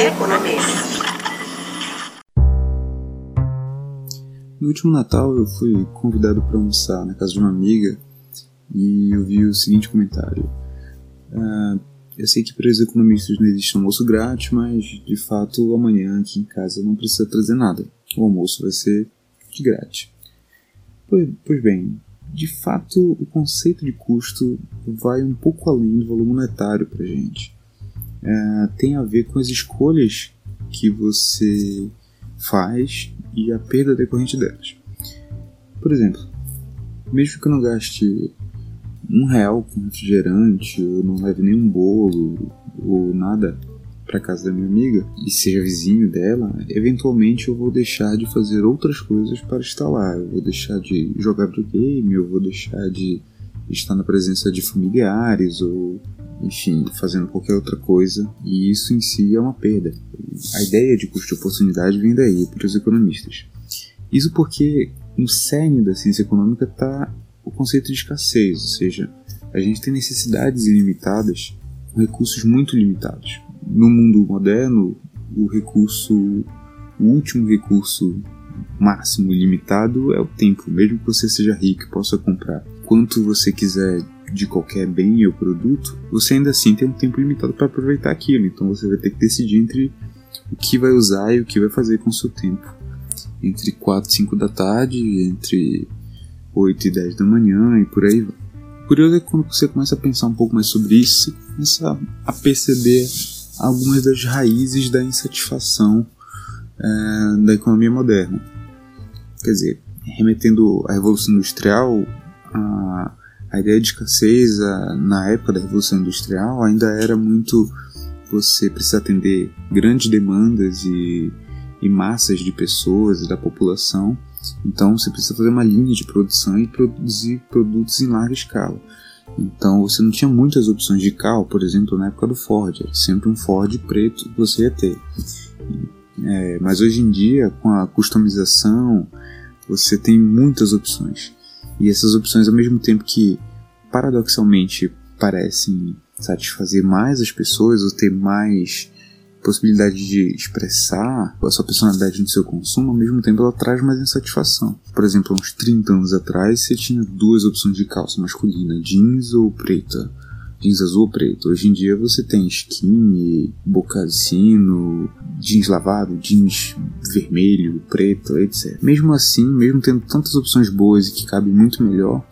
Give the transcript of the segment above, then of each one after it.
Economista. No último Natal eu fui convidado para almoçar na casa de uma amiga e eu vi o seguinte comentário. Uh, eu sei que para os economistas não existe almoço grátis, mas de fato amanhã aqui em casa não precisa trazer nada. O almoço vai ser de grátis. Pois, pois bem, de fato o conceito de custo vai um pouco além do valor monetário para gente. Uh, tem a ver com as escolhas que você faz e a perda decorrente delas. Por exemplo, mesmo que eu não gaste um real com refrigerante, ou não leve nenhum bolo, ou nada para casa da minha amiga e seja vizinho dela, eventualmente eu vou deixar de fazer outras coisas para estar lá. Eu vou deixar de jogar videogame, eu vou deixar de estar na presença de familiares ou enfim, fazendo qualquer outra coisa, e isso em si é uma perda. A ideia de custo de oportunidade vem daí, para os economistas. Isso porque no cerne da ciência econômica está o conceito de escassez, ou seja, a gente tem necessidades ilimitadas com recursos muito limitados. No mundo moderno, o recurso, o último recurso máximo ilimitado é o tempo, mesmo que você seja rico e possa comprar quanto você quiser de qualquer bem ou produto, você ainda assim tem um tempo limitado para aproveitar aquilo. Então você vai ter que decidir entre o que vai usar e o que vai fazer com o seu tempo. Entre 4 e 5 da tarde, entre 8 e 10 da manhã e por aí vai. Curioso é que quando você começa a pensar um pouco mais sobre isso, você começa a perceber algumas das raízes da insatisfação é, da economia moderna. Quer dizer, remetendo à Revolução Industrial, a, a ideia de escassez a, na época da Revolução Industrial ainda era muito você precisa atender grandes demandas e, e massas de pessoas e da população. Então você precisa fazer uma linha de produção e produzir produtos em larga escala. Então você não tinha muitas opções de carro, por exemplo, na época do Ford. Era sempre um Ford preto que você ia ter. É, mas hoje em dia, com a customização, você tem muitas opções. E essas opções, ao mesmo tempo que paradoxalmente parecem satisfazer mais as pessoas ou ter mais possibilidade de expressar a sua personalidade no seu consumo, ao mesmo tempo ela traz mais insatisfação. Por exemplo, uns 30 anos atrás você tinha duas opções de calça masculina, jeans ou preta jeans azul preto. Hoje em dia você tem skinny, boca de sino, jeans lavado, jeans vermelho, preto, etc. Mesmo assim, mesmo tendo tantas opções boas e que cabem muito melhor,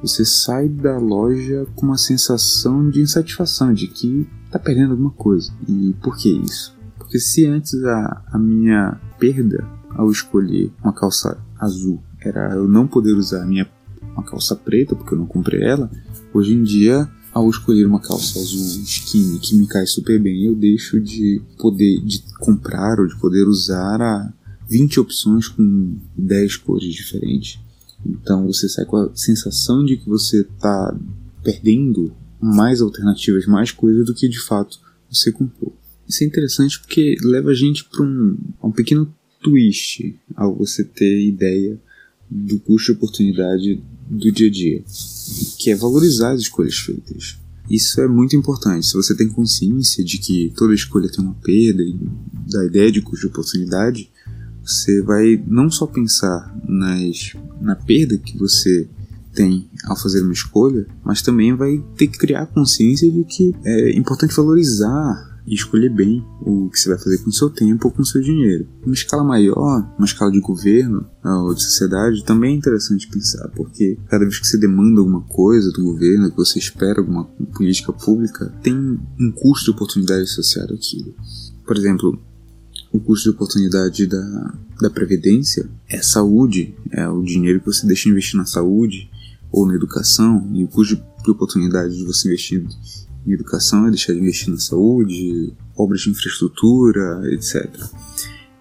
você sai da loja com uma sensação de insatisfação, de que está perdendo alguma coisa. E por que isso? Porque se antes a, a minha perda ao escolher uma calça azul era eu não poder usar minha uma calça preta porque eu não comprei ela, hoje em dia ao escolher uma calça azul skinny que me cai super bem, eu deixo de poder de comprar ou de poder usar a 20 opções com 10 cores diferentes. Então você sai com a sensação de que você está perdendo mais alternativas, mais coisas do que de fato você comprou. Isso é interessante porque leva a gente para um, um pequeno twist ao você ter ideia do custo de oportunidade do dia a dia, que é valorizar as escolhas feitas. Isso é muito importante. Se você tem consciência de que toda escolha tem uma perda e da ideia de custo de oportunidade, você vai não só pensar nas, na perda que você tem ao fazer uma escolha, mas também vai ter que criar consciência de que é importante valorizar e escolher bem o que você vai fazer com o seu tempo ou com o seu dinheiro. Uma escala maior, uma escala de governo ou de sociedade, também é interessante pensar, porque cada vez que você demanda alguma coisa do governo, que você espera alguma política pública, tem um custo de oportunidade associado àquilo. Por exemplo, o custo de oportunidade da, da previdência é saúde, é o dinheiro que você deixa investir na saúde ou na educação, e o custo de oportunidade de você investir em educação é deixar de investir na saúde, obras de infraestrutura, etc.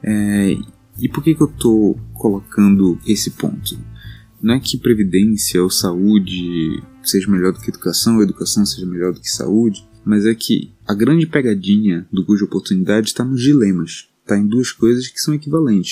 É, e por que, que eu estou colocando esse ponto? Não é que previdência ou saúde seja melhor do que educação, ou educação seja melhor do que saúde, mas é que a grande pegadinha do de oportunidade está nos dilemas. Está em duas coisas que são equivalentes,